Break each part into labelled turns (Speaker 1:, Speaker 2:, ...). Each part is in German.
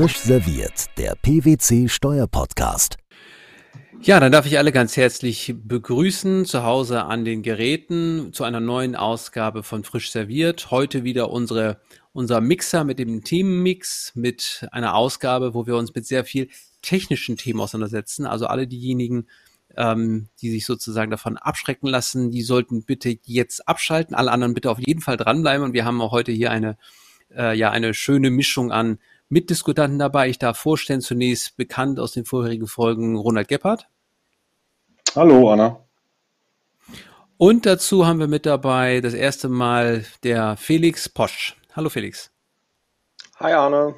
Speaker 1: Frisch serviert, der PwC Steuerpodcast.
Speaker 2: Ja, dann darf ich alle ganz herzlich begrüßen zu Hause an den Geräten zu einer neuen Ausgabe von Frisch serviert. Heute wieder unsere, unser Mixer mit dem Themenmix, mit einer Ausgabe, wo wir uns mit sehr viel technischen Themen auseinandersetzen. Also alle diejenigen, ähm, die sich sozusagen davon abschrecken lassen, die sollten bitte jetzt abschalten. Alle anderen bitte auf jeden Fall dranbleiben. Und wir haben auch heute hier eine, äh, ja, eine schöne Mischung an Mitdiskutanten dabei. Ich darf vorstellen, zunächst bekannt aus den vorherigen Folgen Ronald Gebhardt.
Speaker 3: Hallo, Anna.
Speaker 2: Und dazu haben wir mit dabei das erste Mal der Felix Posch. Hallo Felix.
Speaker 4: Hi Arne.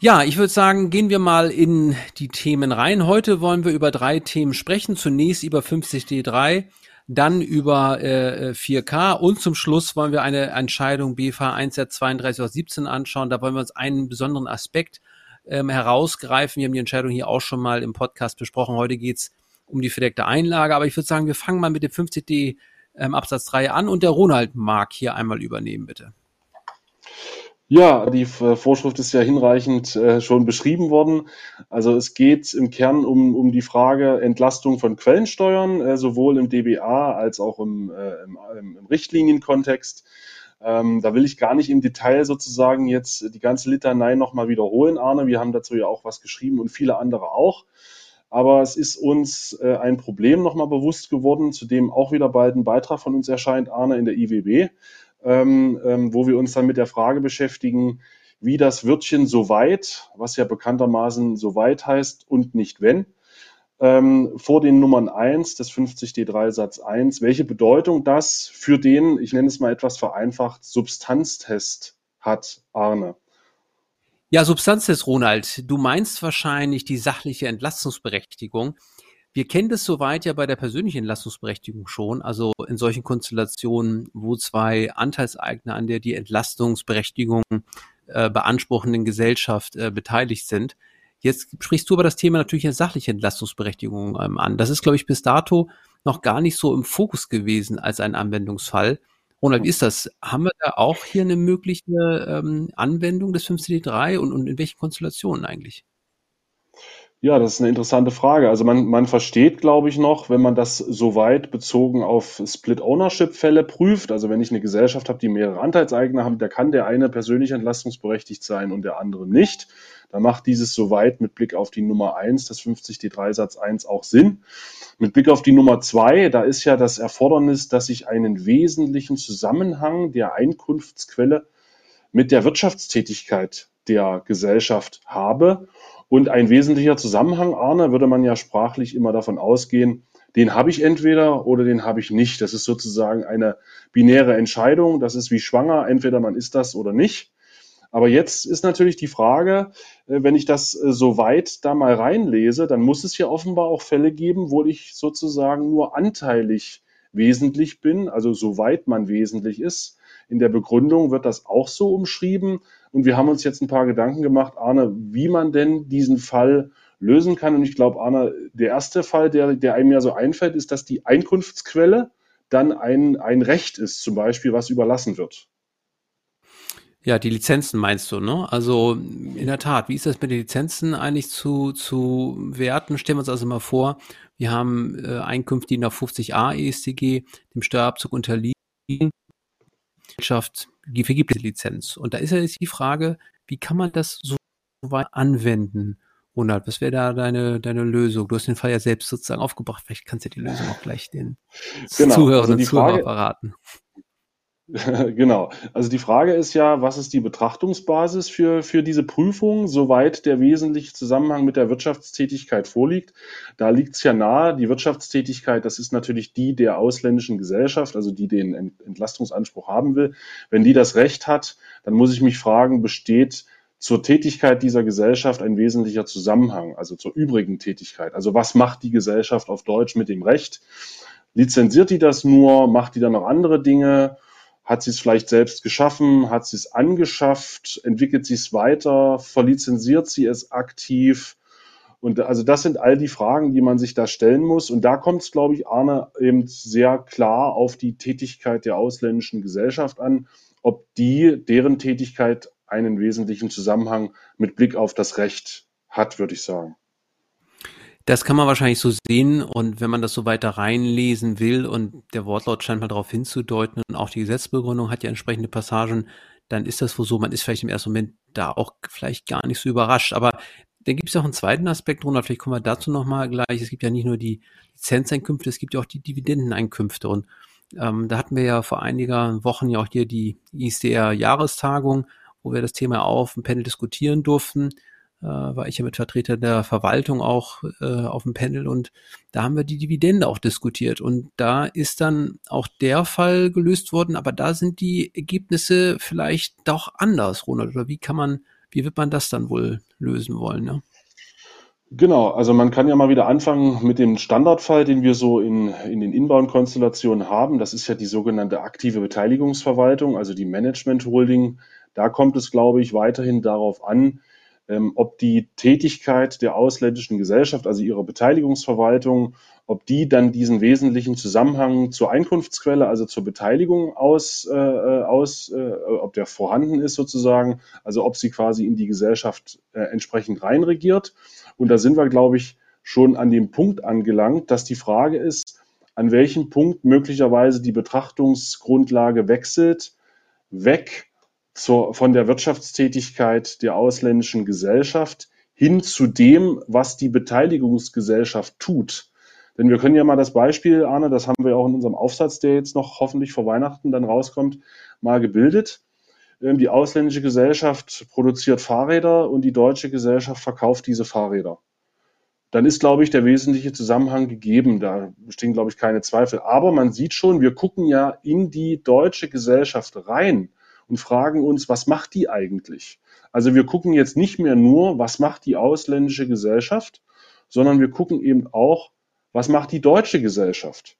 Speaker 2: Ja, ich würde sagen, gehen wir mal in die Themen rein. Heute wollen wir über drei Themen sprechen. Zunächst über 50D3, dann über äh, 4K und zum Schluss wollen wir eine Entscheidung BFH 1 32 aus 17 anschauen. Da wollen wir uns einen besonderen Aspekt ähm, herausgreifen. Wir haben die Entscheidung hier auch schon mal im Podcast besprochen. Heute geht's um die verdeckte Einlage, aber ich würde sagen, wir fangen mal mit dem 50D ähm, Absatz 3 an und der Ronald mag hier einmal übernehmen, bitte.
Speaker 3: Ja, die Vorschrift ist ja hinreichend äh, schon beschrieben worden. Also es geht im Kern um, um die Frage Entlastung von Quellensteuern, äh, sowohl im DBA als auch im, äh, im, im Richtlinienkontext. Ähm, da will ich gar nicht im Detail sozusagen jetzt die ganze Litanei nochmal wiederholen, Arne. Wir haben dazu ja auch was geschrieben und viele andere auch. Aber es ist uns ein Problem nochmal bewusst geworden, zu dem auch wieder bald ein Beitrag von uns erscheint, Arne, in der IWB ähm, ähm, wo wir uns dann mit der Frage beschäftigen, wie das Wörtchen soweit, was ja bekanntermaßen soweit heißt und nicht wenn, ähm, vor den Nummern 1 des 50D3 Satz 1, welche Bedeutung das für den, ich nenne es mal etwas vereinfacht, Substanztest hat, Arne.
Speaker 2: Ja, Substanztest, Ronald. Du meinst wahrscheinlich die sachliche Entlastungsberechtigung. Wir kennen das soweit ja bei der persönlichen Entlastungsberechtigung schon, also in solchen Konstellationen, wo zwei Anteilseigner an der die Entlastungsberechtigung äh, beanspruchenden Gesellschaft äh, beteiligt sind. Jetzt sprichst du aber das Thema natürlich eine sachliche Entlastungsberechtigung ähm, an. Das ist, glaube ich, bis dato noch gar nicht so im Fokus gewesen als ein Anwendungsfall. Ronald, wie ist das? Haben wir da auch hier eine mögliche ähm, Anwendung des 5CD3 und, und in welchen Konstellationen eigentlich?
Speaker 3: Ja, das ist eine interessante Frage. Also man, man versteht, glaube ich, noch, wenn man das so weit bezogen auf Split-Ownership-Fälle prüft, also wenn ich eine Gesellschaft habe, die mehrere Anteilseigner haben, da kann der eine persönlich entlastungsberechtigt sein und der andere nicht. Dann macht dieses soweit mit Blick auf die Nummer 1, das 50D3 Satz 1 auch Sinn. Mit Blick auf die Nummer 2, da ist ja das Erfordernis, dass ich einen wesentlichen Zusammenhang der Einkunftsquelle mit der Wirtschaftstätigkeit der Gesellschaft habe. Und ein wesentlicher Zusammenhang, Arne, würde man ja sprachlich immer davon ausgehen, den habe ich entweder oder den habe ich nicht. Das ist sozusagen eine binäre Entscheidung. Das ist wie schwanger, entweder man ist das oder nicht. Aber jetzt ist natürlich die Frage, äh, wenn ich das äh, so weit da mal reinlese, dann muss es ja offenbar auch Fälle geben, wo ich sozusagen nur anteilig wesentlich bin, also soweit man wesentlich ist. In der Begründung wird das auch so umschrieben. Und wir haben uns jetzt ein paar Gedanken gemacht, Arne, wie man denn diesen Fall lösen kann. Und ich glaube, Arne, der erste Fall, der, der einem ja so einfällt, ist, dass die Einkunftsquelle dann ein, ein Recht ist, zum Beispiel, was überlassen wird.
Speaker 2: Ja, die Lizenzen meinst du, ne? Also in der Tat, wie ist das mit den Lizenzen eigentlich zu, zu werten? Stellen wir uns also mal vor, wir haben äh, Einkünfte, die nach 50a ESTG dem Steuerabzug unterliegen. Gesellschaft vergibt diese Lizenz. Und da ist ja jetzt die Frage, wie kann man das so weit anwenden? Ronald, was wäre da deine, deine Lösung? Du hast den Fall ja selbst sozusagen aufgebracht. Vielleicht kannst du die Lösung auch gleich den genau, Zuhörern also und Zuhörern verraten.
Speaker 3: genau. Also die Frage ist ja, was ist die Betrachtungsbasis für, für diese Prüfung, soweit der wesentliche Zusammenhang mit der Wirtschaftstätigkeit vorliegt? Da liegt es ja nahe, die Wirtschaftstätigkeit, das ist natürlich die der ausländischen Gesellschaft, also die den Entlastungsanspruch haben will. Wenn die das Recht hat, dann muss ich mich fragen, besteht zur Tätigkeit dieser Gesellschaft ein wesentlicher Zusammenhang, also zur übrigen Tätigkeit. Also was macht die Gesellschaft auf Deutsch mit dem Recht? Lizenziert die das nur? Macht die dann noch andere Dinge? Hat sie es vielleicht selbst geschaffen? Hat sie es angeschafft? Entwickelt sie es weiter? Verlizenziert sie es aktiv? Und also das sind all die Fragen, die man sich da stellen muss. Und da kommt es, glaube ich, Arne, eben sehr klar auf die Tätigkeit der ausländischen Gesellschaft an, ob die, deren Tätigkeit einen wesentlichen Zusammenhang mit Blick auf das Recht hat, würde ich sagen.
Speaker 2: Das kann man wahrscheinlich so sehen. Und wenn man das so weiter reinlesen will und der Wortlaut scheint mal darauf hinzudeuten und auch die Gesetzbegründung hat ja entsprechende Passagen, dann ist das wohl so, man ist vielleicht im ersten Moment da auch vielleicht gar nicht so überrascht. Aber dann gibt es auch einen zweiten Aspekt, Ronald, vielleicht kommen wir dazu nochmal gleich. Es gibt ja nicht nur die Lizenzeinkünfte, es gibt ja auch die Dividendeneinkünfte. Und ähm, da hatten wir ja vor einiger Wochen ja auch hier die ISDR-Jahrestagung, wo wir das Thema auf dem Panel diskutieren durften äh, war ich ja mit Vertretern der Verwaltung auch äh, auf dem Panel und da haben wir die Dividende auch diskutiert und da ist dann auch der Fall gelöst worden, aber da sind die Ergebnisse vielleicht doch anders, Ronald, oder wie kann man, wie wird man das dann wohl lösen wollen, ne?
Speaker 3: Genau, also man kann ja mal wieder anfangen mit dem Standardfall, den wir so in, in den Inbound-Konstellationen haben. Das ist ja die sogenannte aktive Beteiligungsverwaltung, also die Management Holding. Da kommt es, glaube ich, weiterhin darauf an, ob die Tätigkeit der ausländischen Gesellschaft, also ihrer Beteiligungsverwaltung, ob die dann diesen wesentlichen Zusammenhang zur Einkunftsquelle, also zur Beteiligung aus, äh, aus äh, ob der vorhanden ist sozusagen, also ob sie quasi in die Gesellschaft äh, entsprechend reinregiert. Und da sind wir, glaube ich, schon an dem Punkt angelangt, dass die Frage ist, an welchem Punkt möglicherweise die Betrachtungsgrundlage wechselt, weg zur, von der Wirtschaftstätigkeit der ausländischen Gesellschaft hin zu dem, was die Beteiligungsgesellschaft tut. Denn wir können ja mal das Beispiel, Arne, das haben wir auch in unserem Aufsatz, der jetzt noch hoffentlich vor Weihnachten dann rauskommt, mal gebildet. Ähm, die ausländische Gesellschaft produziert Fahrräder und die deutsche Gesellschaft verkauft diese Fahrräder. Dann ist, glaube ich, der wesentliche Zusammenhang gegeben. Da bestehen, glaube ich, keine Zweifel. Aber man sieht schon, wir gucken ja in die deutsche Gesellschaft rein und fragen uns, was macht die eigentlich? Also wir gucken jetzt nicht mehr nur, was macht die ausländische Gesellschaft, sondern wir gucken eben auch, was macht die deutsche Gesellschaft?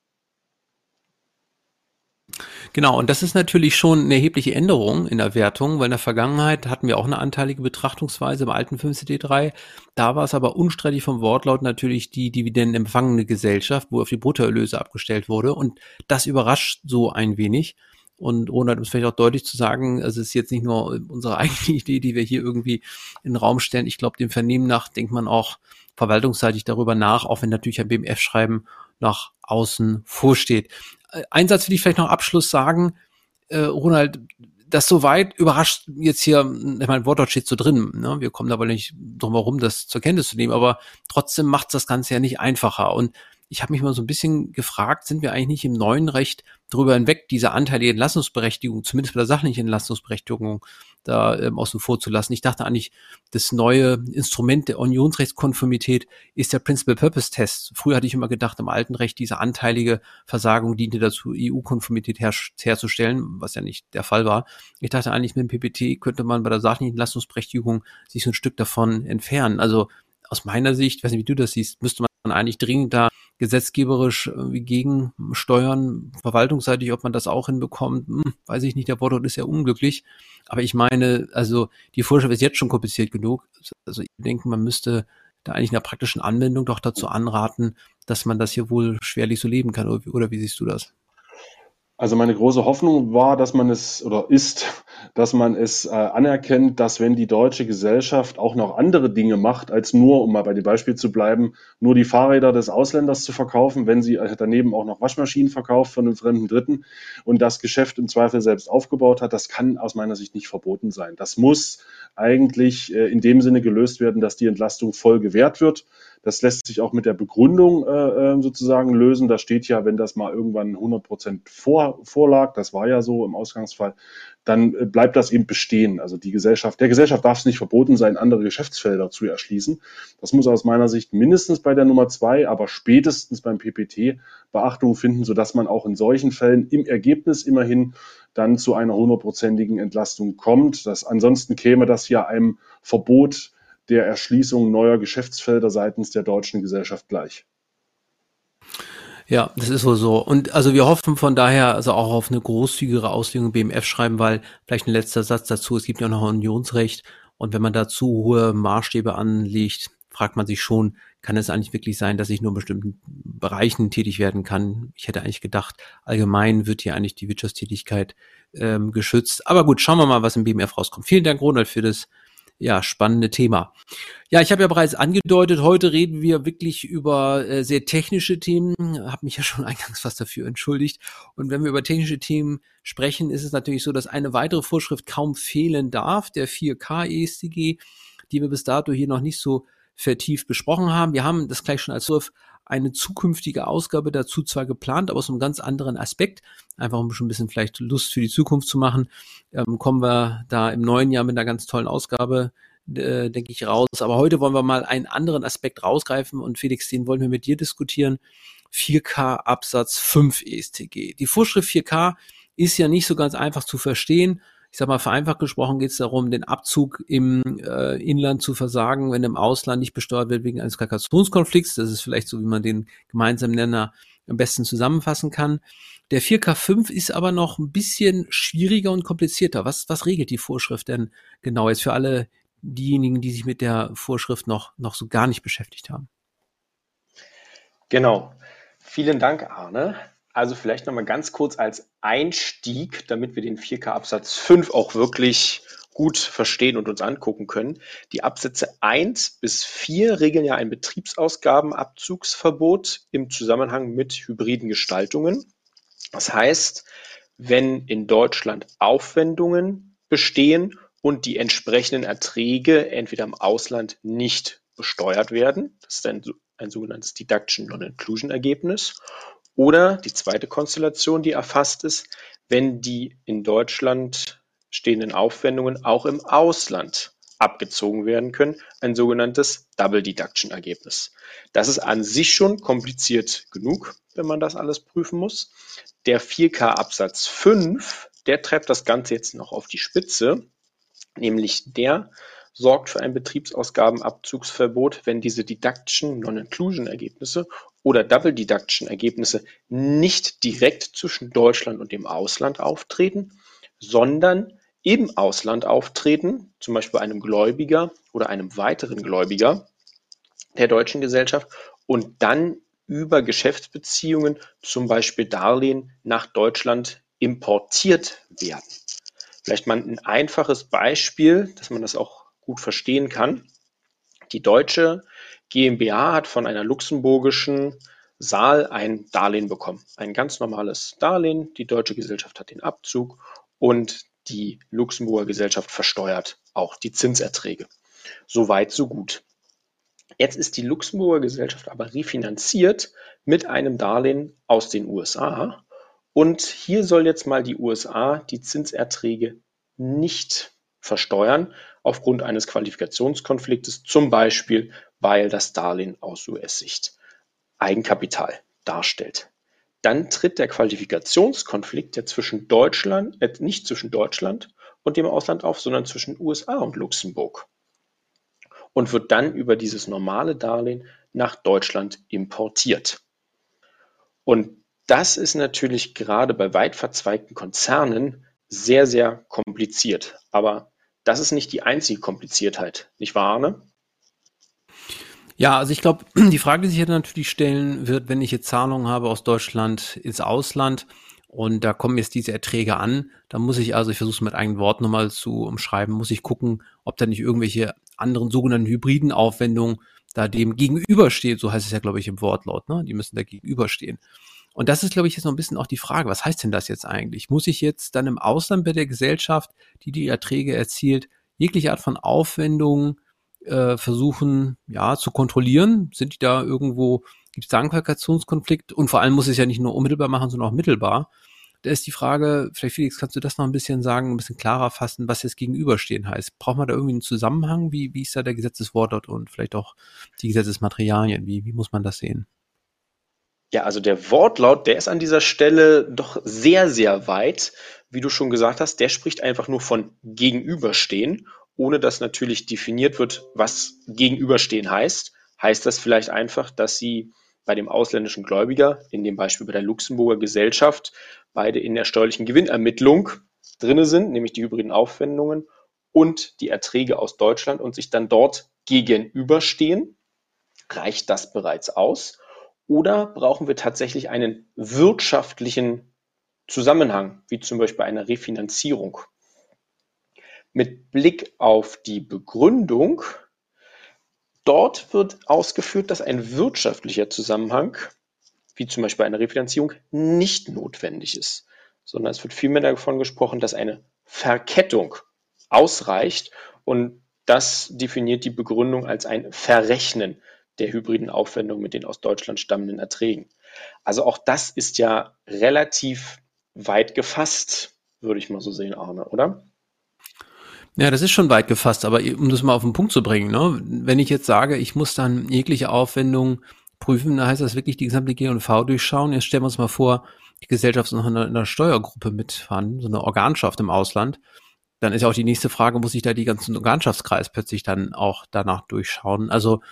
Speaker 2: Genau, und das ist natürlich schon eine erhebliche Änderung in der Wertung, weil in der Vergangenheit hatten wir auch eine anteilige Betrachtungsweise im alten 5CD3. Da war es aber unstreitig vom Wortlaut natürlich die dividendenempfangene Gesellschaft, wo auf die Bruttoerlöse abgestellt wurde. Und das überrascht so ein wenig. Und Ronald, um es vielleicht auch deutlich zu sagen, also es ist jetzt nicht nur unsere eigene Idee, die wir hier irgendwie in den Raum stellen. Ich glaube, dem Vernehmen nach denkt man auch verwaltungsseitig darüber nach, auch wenn natürlich ein BMF-Schreiben nach außen vorsteht. Äh, ein Satz will ich vielleicht noch Abschluss sagen. Äh, Ronald, das soweit überrascht jetzt hier, ich meine, Wortlaut steht so drin, ne? wir kommen aber nicht drum herum, das zur Kenntnis zu nehmen, aber trotzdem macht das Ganze ja nicht einfacher. Und ich habe mich mal so ein bisschen gefragt, sind wir eigentlich nicht im neuen Recht darüber hinweg, diese anteilige Entlassungsberechtigung, zumindest bei der sachlichen Entlassungsberechtigung, da ähm, außen vor zu lassen. Ich dachte eigentlich, das neue Instrument der Unionsrechtskonformität ist der Principal Purpose Test. Früher hatte ich immer gedacht, im alten Recht diese anteilige Versagung diente dazu, EU-Konformität her herzustellen, was ja nicht der Fall war. Ich dachte eigentlich, mit dem PPT könnte man bei der sachlichen Entlassungsberechtigung sich so ein Stück davon entfernen. Also aus meiner Sicht, weiß nicht, wie du das siehst, müsste man eigentlich dringend da gesetzgeberisch irgendwie gegensteuern, verwaltungsseitig, ob man das auch hinbekommt, hm, weiß ich nicht, der Wortlaut ist ja unglücklich. Aber ich meine, also die Vorschrift ist jetzt schon kompliziert genug. Also ich denke, man müsste da eigentlich in der praktischen Anwendung doch dazu anraten, dass man das hier wohl schwerlich so leben kann. Oder wie siehst du das?
Speaker 3: Also meine große Hoffnung war, dass man es oder ist, dass man es äh, anerkennt, dass wenn die deutsche Gesellschaft auch noch andere Dinge macht, als nur, um mal bei dem Beispiel zu bleiben, nur die Fahrräder des Ausländers zu verkaufen, wenn sie äh, daneben auch noch Waschmaschinen verkauft von einem fremden Dritten und das Geschäft im Zweifel selbst aufgebaut hat, das kann aus meiner Sicht nicht verboten sein. Das muss eigentlich äh, in dem Sinne gelöst werden, dass die Entlastung voll gewährt wird. Das lässt sich auch mit der Begründung äh, äh sozusagen lösen. Da steht ja, wenn das mal irgendwann 100 Prozent vor, vorlag, das war ja so im Ausgangsfall, dann äh, bleibt das eben bestehen. Also die Gesellschaft, der Gesellschaft darf es nicht verboten sein, andere Geschäftsfelder zu erschließen. Das muss aus meiner Sicht mindestens bei der Nummer zwei, aber spätestens beim PPT Beachtung finden, sodass man auch in solchen Fällen im Ergebnis immerhin dann zu einer hundertprozentigen Entlastung kommt. Das, ansonsten käme das ja einem Verbot der Erschließung neuer Geschäftsfelder seitens der deutschen Gesellschaft gleich.
Speaker 2: Ja, das ist wohl so. Und also wir hoffen von daher also auch auf eine großzügigere Auslegung BMF schreiben, weil vielleicht ein letzter Satz dazu, es gibt ja noch Unionsrecht und wenn man dazu hohe Maßstäbe anlegt, fragt man sich schon, kann es eigentlich wirklich sein, dass ich nur in bestimmten Bereichen tätig werden kann? Ich hätte eigentlich gedacht, allgemein wird hier eigentlich die Wirtschaftstätigkeit ähm, geschützt. Aber gut, schauen wir mal, was im BMF rauskommt. Vielen Dank, Ronald, für das ja, spannende Thema. Ja, ich habe ja bereits angedeutet, heute reden wir wirklich über äh, sehr technische Themen. Habe mich ja schon eingangs fast dafür entschuldigt. Und wenn wir über technische Themen sprechen, ist es natürlich so, dass eine weitere Vorschrift kaum fehlen darf, der 4K ESTG, die wir bis dato hier noch nicht so vertieft besprochen haben. Wir haben das gleich schon als Surf eine zukünftige Ausgabe dazu zwar geplant, aber aus einem ganz anderen Aspekt, einfach um schon ein bisschen vielleicht Lust für die Zukunft zu machen, ähm, kommen wir da im neuen Jahr mit einer ganz tollen Ausgabe, äh, denke ich, raus. Aber heute wollen wir mal einen anderen Aspekt rausgreifen und Felix, den wollen wir mit dir diskutieren. 4K Absatz 5 ESTG. Die Vorschrift 4K ist ja nicht so ganz einfach zu verstehen ich sag mal, vereinfacht gesprochen geht es darum, den Abzug im äh, Inland zu versagen, wenn im Ausland nicht besteuert wird wegen eines Kalkulationskonflikts. Das ist vielleicht so, wie man den gemeinsamen Nenner am besten zusammenfassen kann. Der 4K5 ist aber noch ein bisschen schwieriger und komplizierter. Was, was regelt die Vorschrift denn genau jetzt für alle diejenigen, die sich mit der Vorschrift noch, noch so gar nicht beschäftigt haben?
Speaker 4: Genau. Vielen Dank, Arne. Also vielleicht nochmal ganz kurz als Einstieg, damit wir den 4K Absatz 5 auch wirklich gut verstehen und uns angucken können. Die Absätze 1 bis 4 regeln ja ein Betriebsausgabenabzugsverbot im Zusammenhang mit hybriden Gestaltungen. Das heißt, wenn in Deutschland Aufwendungen bestehen und die entsprechenden Erträge entweder im Ausland nicht besteuert werden, das ist ein, ein sogenanntes Deduction Non-Inclusion Ergebnis, oder die zweite Konstellation, die erfasst ist, wenn die in Deutschland stehenden Aufwendungen auch im Ausland abgezogen werden können, ein sogenanntes Double Deduction Ergebnis. Das ist an sich schon kompliziert genug, wenn man das alles prüfen muss. Der 4K Absatz 5, der treibt das Ganze jetzt noch auf die Spitze, nämlich der sorgt für ein Betriebsausgabenabzugsverbot, wenn diese Deduction Non-Inclusion Ergebnisse oder Double Deduction Ergebnisse nicht direkt zwischen Deutschland und dem Ausland auftreten, sondern im Ausland auftreten, zum Beispiel bei einem Gläubiger oder einem weiteren Gläubiger der deutschen Gesellschaft und dann über Geschäftsbeziehungen, zum Beispiel Darlehen, nach Deutschland importiert werden. Vielleicht mal ein einfaches Beispiel, dass man das auch gut verstehen kann. Die deutsche GmbH hat von einer luxemburgischen Saal ein Darlehen bekommen. Ein ganz normales Darlehen. Die deutsche Gesellschaft hat den Abzug und die Luxemburger Gesellschaft versteuert auch die Zinserträge. So weit, so gut. Jetzt ist die Luxemburger Gesellschaft aber refinanziert mit einem Darlehen aus den USA. Und hier soll jetzt mal die USA die Zinserträge nicht versteuern aufgrund eines Qualifikationskonfliktes, zum Beispiel weil das Darlehen aus US-Sicht Eigenkapital darstellt. Dann tritt der Qualifikationskonflikt, der zwischen Deutschland, äh, nicht zwischen Deutschland und dem Ausland auf, sondern zwischen USA und Luxemburg und wird dann über dieses normale Darlehen nach Deutschland importiert. Und das ist natürlich gerade bei weit verzweigten Konzernen sehr, sehr kompliziert. Aber das ist nicht die einzige Kompliziertheit, nicht wahr, Arne?
Speaker 2: Ja, also ich glaube, die Frage, die sich hier natürlich stellen wird, wenn ich jetzt Zahlungen habe aus Deutschland ins Ausland und da kommen jetzt diese Erträge an, dann muss ich also, ich versuche es mit eigenen Worten nochmal zu umschreiben, muss ich gucken, ob da nicht irgendwelche anderen sogenannten hybriden Aufwendungen da dem gegenübersteht, so heißt es ja, glaube ich, im Wortlaut, ne? Die müssen da gegenüberstehen. Und das ist, glaube ich, jetzt noch ein bisschen auch die Frage, was heißt denn das jetzt eigentlich? Muss ich jetzt dann im Ausland bei der Gesellschaft, die die Erträge erzielt, jegliche Art von Aufwendungen äh, versuchen, ja, zu kontrollieren? Sind die da irgendwo, gibt es da einen Qualifikationskonflikt? Und vor allem muss es ja nicht nur unmittelbar machen, sondern auch mittelbar. Da ist die Frage, vielleicht Felix, kannst du das noch ein bisschen sagen, ein bisschen klarer fassen, was jetzt gegenüberstehen heißt? Braucht man da irgendwie einen Zusammenhang? Wie, wie ist da der Gesetzeswortlaut und vielleicht auch die Gesetzesmaterialien? Wie, wie muss man das sehen?
Speaker 4: Ja, also der Wortlaut, der ist an dieser Stelle doch sehr, sehr weit. Wie du schon gesagt hast, der spricht einfach nur von Gegenüberstehen, ohne dass natürlich definiert wird, was Gegenüberstehen heißt. Heißt das vielleicht einfach, dass sie bei dem ausländischen Gläubiger, in dem Beispiel bei der Luxemburger Gesellschaft, beide in der steuerlichen Gewinnermittlung drinne sind, nämlich die hybriden Aufwendungen und die Erträge aus Deutschland und sich dann dort gegenüberstehen? Reicht das bereits aus? Oder brauchen wir tatsächlich einen wirtschaftlichen Zusammenhang, wie zum Beispiel eine Refinanzierung? Mit Blick auf die Begründung, dort wird ausgeführt, dass ein wirtschaftlicher Zusammenhang, wie zum Beispiel eine Refinanzierung, nicht notwendig ist, sondern es wird vielmehr davon gesprochen, dass eine Verkettung ausreicht und das definiert die Begründung als ein Verrechnen der hybriden Aufwendung mit den aus Deutschland stammenden Erträgen. Also auch das ist ja relativ weit gefasst, würde ich mal so sehen, Arne, oder?
Speaker 2: Ja, das ist schon weit gefasst, aber um das mal auf den Punkt zu bringen, ne? wenn ich jetzt sage, ich muss dann jegliche Aufwendung prüfen, dann heißt das wirklich die gesamte G&V durchschauen. Jetzt stellen wir uns mal vor, die Gesellschaft ist noch in einer, in einer Steuergruppe mitfahren, so eine Organschaft im Ausland. Dann ist ja auch die nächste Frage, muss ich da die ganzen Organschaftskreis plötzlich dann auch danach durchschauen? Also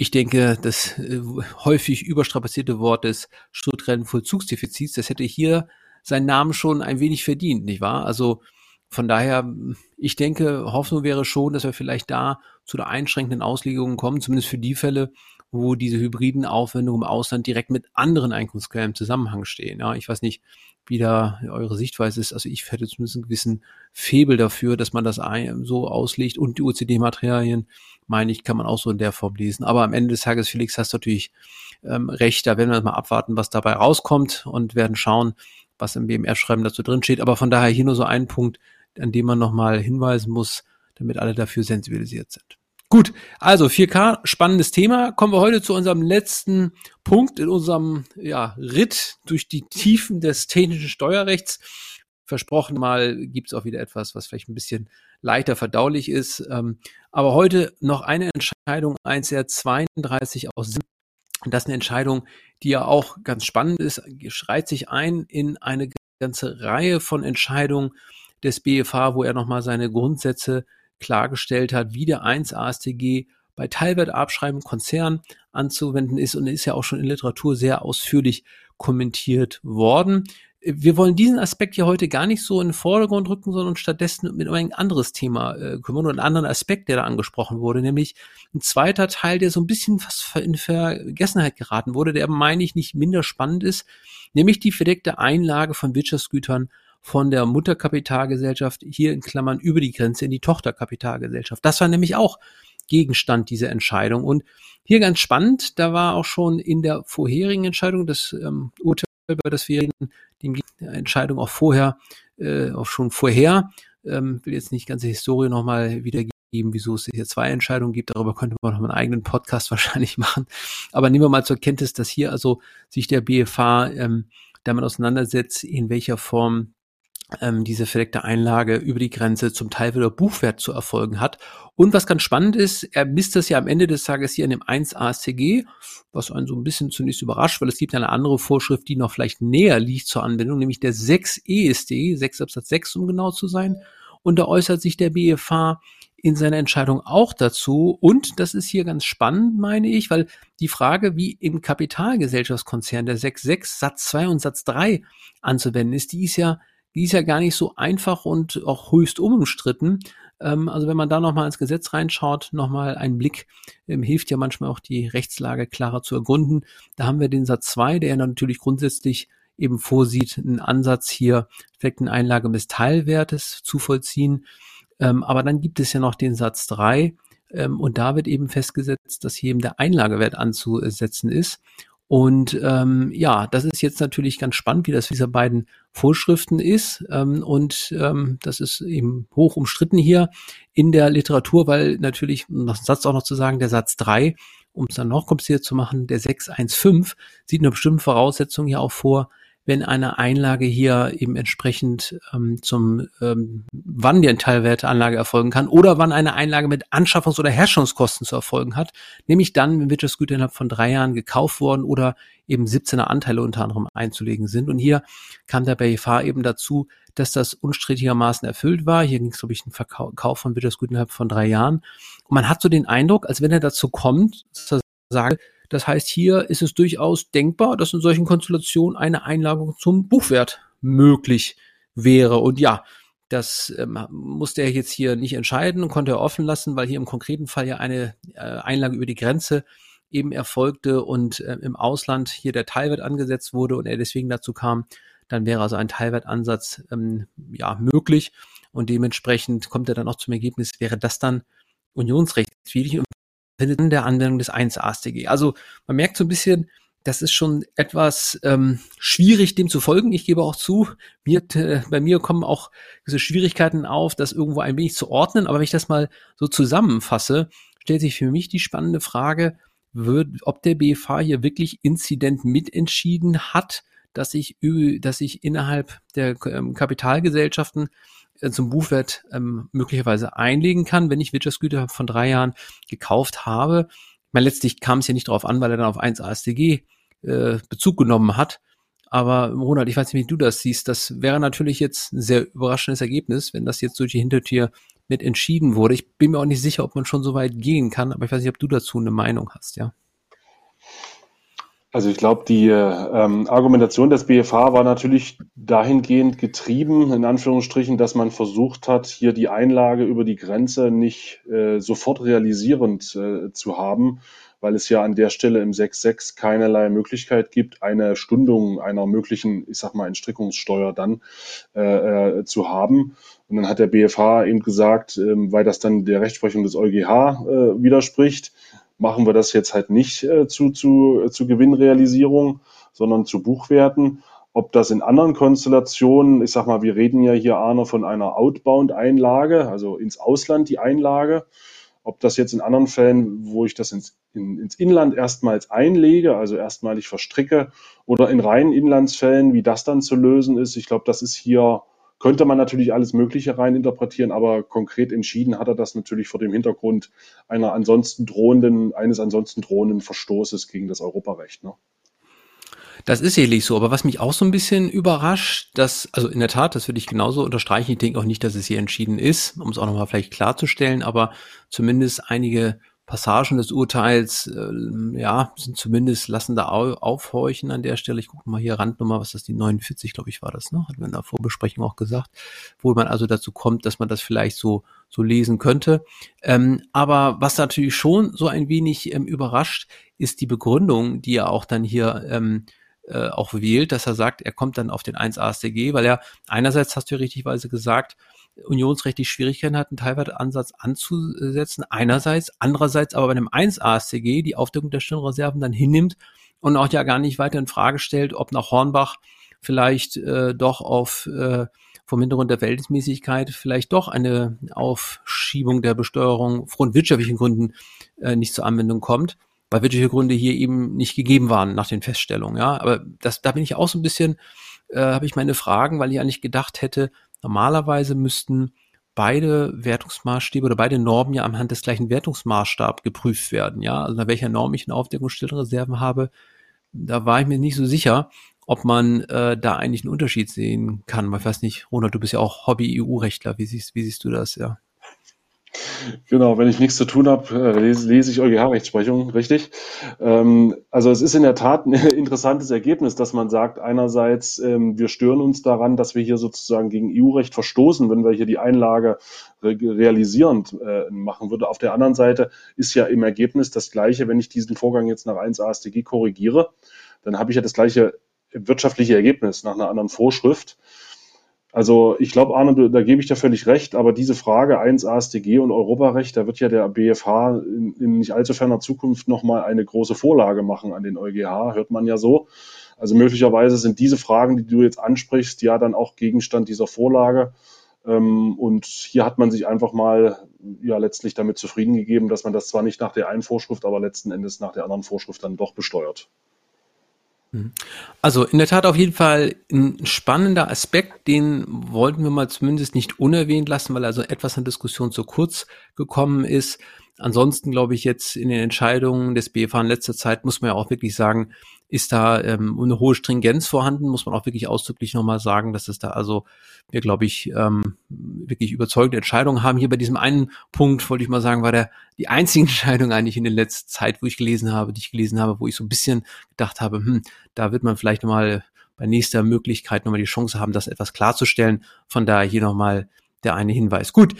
Speaker 2: ich denke, das äh, häufig überstrapazierte Wort des strukturellen Vollzugsdefizits, das hätte hier seinen Namen schon ein wenig verdient, nicht wahr? Also von daher, ich denke, Hoffnung wäre schon, dass wir vielleicht da zu der einschränkenden Auslegung kommen, zumindest für die Fälle, wo diese hybriden Aufwendungen im Ausland direkt mit anderen Einkommensquellen im Zusammenhang stehen. Ja, ich weiß nicht, wie da eure Sichtweise ist. Also ich hätte zumindest einen gewissen Febel dafür, dass man das so auslegt und die OCD-Materialien meine ich, kann man auch so in der Form lesen. Aber am Ende des Tages, Felix, hast du natürlich ähm, recht. Da werden wir mal abwarten, was dabei rauskommt und werden schauen, was im BMR-Schreiben dazu drin steht. Aber von daher hier nur so ein Punkt, an dem man nochmal hinweisen muss, damit alle dafür sensibilisiert sind. Gut, also 4K, spannendes Thema. Kommen wir heute zu unserem letzten Punkt in unserem ja, Ritt durch die Tiefen des technischen Steuerrechts. Versprochen mal gibt's auch wieder etwas, was vielleicht ein bisschen leichter verdaulich ist. Ähm, aber heute noch eine Entscheidung 1R32 aus Sinn. Das ist eine Entscheidung, die ja auch ganz spannend ist, schreit sich ein in eine ganze Reihe von Entscheidungen des BFH, wo er nochmal seine Grundsätze klargestellt hat, wie der 1 ASTG bei Teilwertabschreiben Konzern anzuwenden ist und ist ja auch schon in Literatur sehr ausführlich kommentiert worden wir wollen diesen Aspekt ja heute gar nicht so in den Vordergrund rücken, sondern stattdessen mit ein anderes Thema äh, kümmern und einen anderen Aspekt, der da angesprochen wurde, nämlich ein zweiter Teil, der so ein bisschen fast in Vergessenheit geraten wurde, der meine ich nicht minder spannend ist, nämlich die verdeckte Einlage von Wirtschaftsgütern von der Mutterkapitalgesellschaft hier in Klammern über die Grenze in die Tochterkapitalgesellschaft. Das war nämlich auch Gegenstand dieser Entscheidung. Und hier ganz spannend, da war auch schon in der vorherigen Entscheidung das ähm, Urteil über das wir reden, die Entscheidung auch vorher, äh, auch schon vorher. Ähm, will jetzt nicht ganze Historie nochmal wiedergeben, wieso es hier zwei Entscheidungen gibt. Darüber könnte man noch einen eigenen Podcast wahrscheinlich machen. Aber nehmen wir mal zur Kenntnis, dass hier also sich der BFH ähm, damit auseinandersetzt, in welcher Form ähm, diese verdeckte Einlage über die Grenze zum Teil wieder Buchwert zu erfolgen hat. Und was ganz spannend ist, er misst das ja am Ende des Tages hier in dem 1 ASTG, was einen so ein bisschen zunächst überrascht, weil es gibt eine andere Vorschrift, die noch vielleicht näher liegt zur Anwendung, nämlich der 6 ESD, 6 Absatz 6, um genau zu sein. Und da äußert sich der BFH in seiner Entscheidung auch dazu. Und das ist hier ganz spannend, meine ich, weil die Frage, wie im Kapitalgesellschaftskonzern der 6.6 Satz 2 und Satz 3 anzuwenden ist, die ist ja die ist ja gar nicht so einfach und auch höchst unumstritten. Ähm, also wenn man da nochmal ins Gesetz reinschaut, nochmal ein Blick ähm, hilft ja manchmal auch die Rechtslage klarer zu ergründen. Da haben wir den Satz zwei, der natürlich grundsätzlich eben vorsieht, einen Ansatz hier Effekteneinlage des Teilwertes zu vollziehen. Ähm, aber dann gibt es ja noch den Satz drei ähm, und da wird eben festgesetzt, dass hier eben der Einlagewert anzusetzen ist. Und ähm, ja, das ist jetzt natürlich ganz spannend, wie das dieser beiden Vorschriften ist. Ähm, und ähm, das ist eben hoch umstritten hier in der Literatur, weil natürlich, um einen Satz auch noch zu sagen, der Satz drei, um es dann noch kompliziert zu machen, der 615 sieht eine bestimmte Voraussetzung ja auch vor, wenn eine Einlage hier eben entsprechend ähm, zum, ähm, wann die Teilwerteanlage erfolgen kann oder wann eine Einlage mit Anschaffungs- oder Herstellungskosten zu erfolgen hat, nämlich dann, wenn Wirtschaftsgüter innerhalb von drei Jahren gekauft worden oder eben 17er Anteile unter anderem einzulegen sind. Und hier kam der BFH eben dazu, dass das unstrittigermaßen erfüllt war. Hier ging es, glaube ich, um Verkauf von Wirtschaftsgütern innerhalb von drei Jahren. Und man hat so den Eindruck, als wenn er dazu kommt, zu sagen, das heißt, hier ist es durchaus denkbar, dass in solchen Konstellationen eine Einlagerung zum Buchwert möglich wäre. Und ja, das ähm, musste er jetzt hier nicht entscheiden und konnte er offen lassen, weil hier im konkreten Fall ja eine äh, Einlage über die Grenze eben erfolgte und äh, im Ausland hier der Teilwert angesetzt wurde und er deswegen dazu kam, dann wäre also ein Teilwertansatz ähm, ja möglich. Und dementsprechend kommt er dann auch zum Ergebnis, wäre das dann unionsrechtswidrig. Und findet in der Anwendung des 1 AStG. Also man merkt so ein bisschen, das ist schon etwas ähm, schwierig, dem zu folgen. Ich gebe auch zu, mir, äh, bei mir kommen auch diese Schwierigkeiten auf, das irgendwo ein wenig zu ordnen. Aber wenn ich das mal so zusammenfasse, stellt sich für mich die spannende Frage, wird, ob der BFH hier wirklich Inzident mitentschieden hat, dass ich, dass ich innerhalb der ähm, Kapitalgesellschaften zum Buchwert ähm, möglicherweise einlegen kann, wenn ich Wirtschaftsgüter von drei Jahren gekauft habe meine, letztlich kam es ja nicht darauf an, weil er dann auf 1 ASDG äh, Bezug genommen hat. Aber Ronald, ich weiß nicht, wie du das siehst. Das wäre natürlich jetzt ein sehr überraschendes Ergebnis, wenn das jetzt durch die Hintertür mit entschieden wurde. Ich bin mir auch nicht sicher, ob man schon so weit gehen kann, aber ich weiß nicht, ob du dazu eine Meinung hast, ja.
Speaker 3: Also ich glaube, die ähm, Argumentation des BFH war natürlich dahingehend getrieben, in Anführungsstrichen, dass man versucht hat, hier die Einlage über die Grenze nicht äh, sofort realisierend äh, zu haben, weil es ja an der Stelle im 6.6 keinerlei Möglichkeit gibt, eine Stundung einer möglichen, ich sag mal, Entstrickungssteuer dann äh, äh, zu haben. Und dann hat der BFH eben gesagt, äh, weil das dann der Rechtsprechung des EuGH äh, widerspricht, machen wir das jetzt halt nicht äh, zu, zu, zu Gewinnrealisierung, sondern zu Buchwerten. Ob das in anderen Konstellationen, ich sag mal, wir reden ja hier, Arne, von einer Outbound-Einlage, also ins Ausland die Einlage. Ob das jetzt in anderen Fällen, wo ich das ins, in, ins Inland erstmals einlege, also erstmalig verstricke, oder in reinen Inlandsfällen, wie das dann zu lösen ist, ich glaube, das ist hier könnte man natürlich alles Mögliche rein interpretieren, aber konkret entschieden hat er das natürlich vor dem Hintergrund einer ansonsten drohenden, eines ansonsten drohenden Verstoßes gegen das Europarecht. Ne?
Speaker 2: Das ist sicherlich so, aber was mich auch so ein bisschen überrascht, dass, also in der Tat, das würde ich genauso unterstreichen. Ich denke auch nicht, dass es hier entschieden ist, um es auch nochmal vielleicht klarzustellen, aber zumindest einige Passagen des Urteils, äh, ja, sind zumindest, lassen da au aufhorchen an der Stelle. Ich gucke mal hier Randnummer, was ist die 49, glaube ich, war das, ne? Hat man in der Vorbesprechung auch gesagt, wo man also dazu kommt, dass man das vielleicht so, so lesen könnte. Ähm, aber was natürlich schon so ein wenig ähm, überrascht, ist die Begründung, die er auch dann hier ähm, äh, auch wählt, dass er sagt, er kommt dann auf den 1 ASDG, weil er einerseits hast du ja richtigweise gesagt, unionsrechtlich Schwierigkeiten hatten, Teilwertansatz anzusetzen, einerseits, andererseits aber bei einem 1 ASCG die Aufdeckung der Stirnreserven dann hinnimmt und auch ja gar nicht weiter in Frage stellt, ob nach Hornbach vielleicht äh, doch auf äh, vom Hintergrund der Verhältnismäßigkeit vielleicht doch eine Aufschiebung der Besteuerung von wirtschaftlichen Gründen äh, nicht zur Anwendung kommt, weil wirtschaftliche Gründe hier eben nicht gegeben waren nach den Feststellungen. Ja, aber das, da bin ich auch so ein bisschen, äh, habe ich meine Fragen, weil ich eigentlich gedacht hätte, Normalerweise müssten beide Wertungsmaßstäbe oder beide Normen ja anhand des gleichen Wertungsmaßstabs geprüft werden. Ja, also nach welcher Norm ich eine Aufdeckungsstelle habe, da war ich mir nicht so sicher, ob man äh, da eigentlich einen Unterschied sehen kann. Ich weiß nicht, Ronald, du bist ja auch Hobby-EU-Rechtler. Wie siehst, wie siehst du das? Ja.
Speaker 3: Genau, wenn ich nichts zu tun habe, äh, lese, lese ich EuGH-Rechtsprechung, richtig. Ähm, also es ist in der Tat ein interessantes Ergebnis, dass man sagt, einerseits, ähm, wir stören uns daran, dass wir hier sozusagen gegen EU-Recht verstoßen, wenn wir hier die Einlage re realisierend äh, machen würde. Auf der anderen Seite ist ja im Ergebnis das Gleiche, wenn ich diesen Vorgang jetzt nach 1 AStG korrigiere, dann habe ich ja das gleiche wirtschaftliche Ergebnis nach einer anderen Vorschrift. Also ich glaube, Arne, da gebe ich dir völlig recht, aber diese Frage 1 AStG und Europarecht, da wird ja der BFH in, in nicht allzu ferner Zukunft nochmal eine große Vorlage machen an den EuGH, hört man ja so. Also möglicherweise sind diese Fragen, die du jetzt ansprichst, ja dann auch Gegenstand dieser Vorlage. Ähm, und hier hat man sich einfach mal ja letztlich damit zufrieden gegeben, dass man das zwar nicht nach der einen Vorschrift, aber letzten Endes nach der anderen Vorschrift dann doch besteuert.
Speaker 2: Mhm. Also in der Tat auf jeden Fall ein spannender Aspekt, den wollten wir mal zumindest nicht unerwähnt lassen, weil also etwas an Diskussion zu kurz gekommen ist. Ansonsten glaube ich jetzt in den Entscheidungen des BFH in letzter Zeit muss man ja auch wirklich sagen, ist da ähm, eine hohe Stringenz vorhanden, muss man auch wirklich ausdrücklich nochmal sagen, dass es da also wir, glaube ich, ähm, wirklich überzeugende Entscheidungen haben. Hier bei diesem einen Punkt, wollte ich mal sagen, war der die einzige Entscheidung eigentlich in der letzten Zeit, wo ich gelesen habe, die ich gelesen habe, wo ich so ein bisschen gedacht habe, hm, da wird man vielleicht nochmal bei nächster Möglichkeit nochmal die Chance haben, das etwas klarzustellen. Von daher hier nochmal der eine Hinweis. Gut,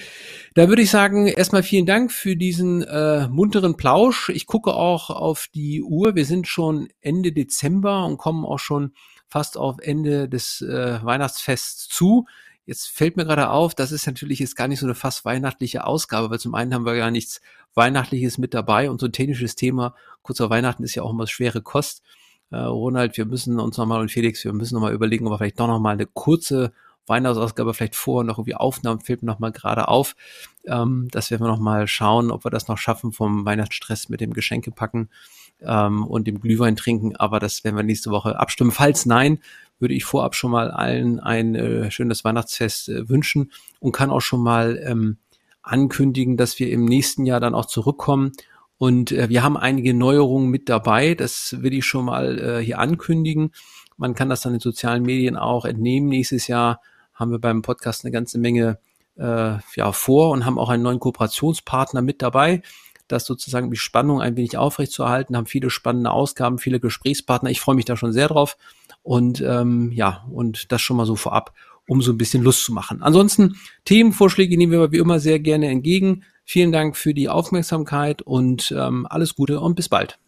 Speaker 2: da würde ich sagen, erstmal vielen Dank für diesen äh, munteren Plausch. Ich gucke auch auf die Uhr. Wir sind schon Ende Dezember und kommen auch schon fast auf Ende des äh, Weihnachtsfests zu. Jetzt fällt mir gerade auf, das ist natürlich jetzt gar nicht so eine fast weihnachtliche Ausgabe, weil zum einen haben wir gar nichts Weihnachtliches mit dabei und so ein technisches Thema, kurz vor Weihnachten ist ja auch immer schwere Kost. Äh, Ronald, wir müssen uns nochmal und Felix, wir müssen nochmal überlegen, ob wir vielleicht doch nochmal eine kurze Weihnachtsausgabe vielleicht vor noch irgendwie Aufnahmen mir nochmal gerade auf. Ähm, das werden wir nochmal schauen, ob wir das noch schaffen vom Weihnachtsstress mit dem Geschenke packen ähm, und dem Glühwein trinken. Aber das werden wir nächste Woche abstimmen. Falls nein, würde ich vorab schon mal allen ein äh, schönes Weihnachtsfest äh, wünschen und kann auch schon mal ähm, ankündigen, dass wir im nächsten Jahr dann auch zurückkommen. Und äh, wir haben einige Neuerungen mit dabei. Das will ich schon mal äh, hier ankündigen. Man kann das dann in sozialen Medien auch entnehmen. Nächstes Jahr haben wir beim Podcast eine ganze Menge äh, ja, vor und haben auch einen neuen Kooperationspartner mit dabei, das sozusagen die Spannung ein wenig aufrechtzuerhalten, haben viele spannende Ausgaben, viele Gesprächspartner. Ich freue mich da schon sehr drauf und ähm, ja, und das schon mal so vorab, um so ein bisschen Lust zu machen. Ansonsten Themenvorschläge nehmen wir wie immer sehr gerne entgegen. Vielen Dank für die Aufmerksamkeit und ähm, alles Gute und bis bald.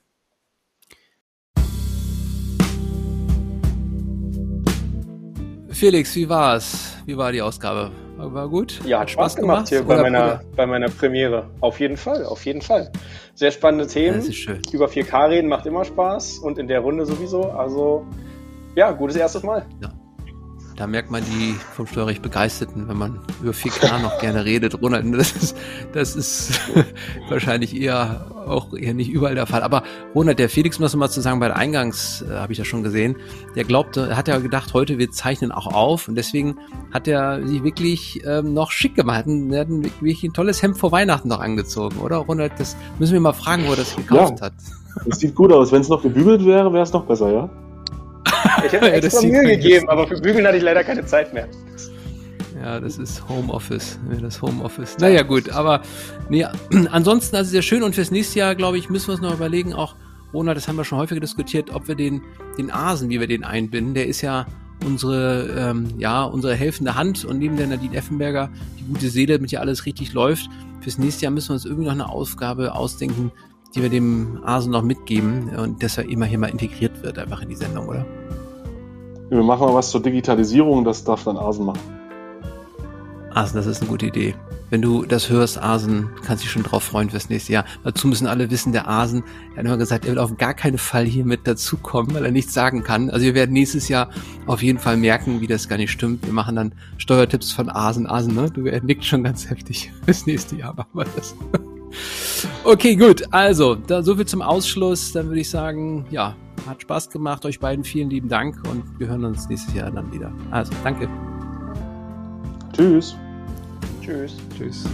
Speaker 2: Felix, wie war's? Wie war die Ausgabe? War, gut?
Speaker 4: Ja, hat Spaß, Spaß gemacht, gemacht hier bei meiner, bei meiner Premiere. Auf jeden Fall, auf jeden Fall. Sehr spannende Themen.
Speaker 2: Das ist schön.
Speaker 4: Über 4K reden macht immer Spaß und in der Runde sowieso. Also, ja, gutes erstes Mal.
Speaker 2: Ja. Da merkt man die vom Steuerrecht Begeisterten, wenn man über 4K noch gerne redet. Ronald, das ist, das ist wahrscheinlich eher auch eher nicht überall der Fall. Aber Ronald, der Felix, muss mal zu sagen, bei der Eingangs äh, habe ich ja schon gesehen, der glaubte, hat ja gedacht, heute wir zeichnen auch auf und deswegen hat er sich wirklich ähm, noch schick gemacht. Er hat ein, wirklich ein tolles Hemd vor Weihnachten noch angezogen, oder Ronald? Das müssen wir mal fragen, wo er das gekauft ja, hat.
Speaker 3: Das sieht gut aus. Wenn es noch gebügelt wäre, wäre es noch besser, ja?
Speaker 4: Ich hätte extra ja, Mühe gegeben, aber für Bügeln hatte ich leider keine Zeit mehr.
Speaker 2: Ja, das ist Homeoffice. Das Homeoffice. Naja, gut, aber nee, ansonsten also sehr schön und fürs nächste Jahr, glaube ich, müssen wir uns noch überlegen, auch Ronald, das haben wir schon häufiger diskutiert, ob wir den, den Asen, wie wir den einbinden, der ist ja unsere, ähm, ja, unsere helfende Hand und neben der Nadine Effenberger die gute Seele, mit der alles richtig läuft. Fürs nächste Jahr müssen wir uns irgendwie noch eine Aufgabe ausdenken, die wir dem Asen noch mitgeben und dass er immer hier mal integriert wird, einfach in die Sendung, oder?
Speaker 3: Wir machen mal was zur Digitalisierung, das darf dann Asen machen.
Speaker 2: Asen, das ist eine gute Idee. Wenn du das hörst, Asen, kannst dich schon drauf freuen fürs nächste Jahr. Dazu müssen alle wissen, der Asen, er hat immer gesagt, er will auf gar keinen Fall hier mit dazukommen, weil er nichts sagen kann. Also wir werden nächstes Jahr auf jeden Fall merken, wie das gar nicht stimmt. Wir machen dann Steuertipps von Asen. Asen, ne? Du er nickt schon ganz heftig. Fürs nächste Jahr machen wir das. okay, gut. Also, da so viel zum Ausschluss. Dann würde ich sagen, ja, hat Spaß gemacht. Euch beiden vielen lieben Dank und wir hören uns nächstes Jahr dann wieder. Also, danke.
Speaker 3: Tschüss.
Speaker 2: Tschüss. Tschüss.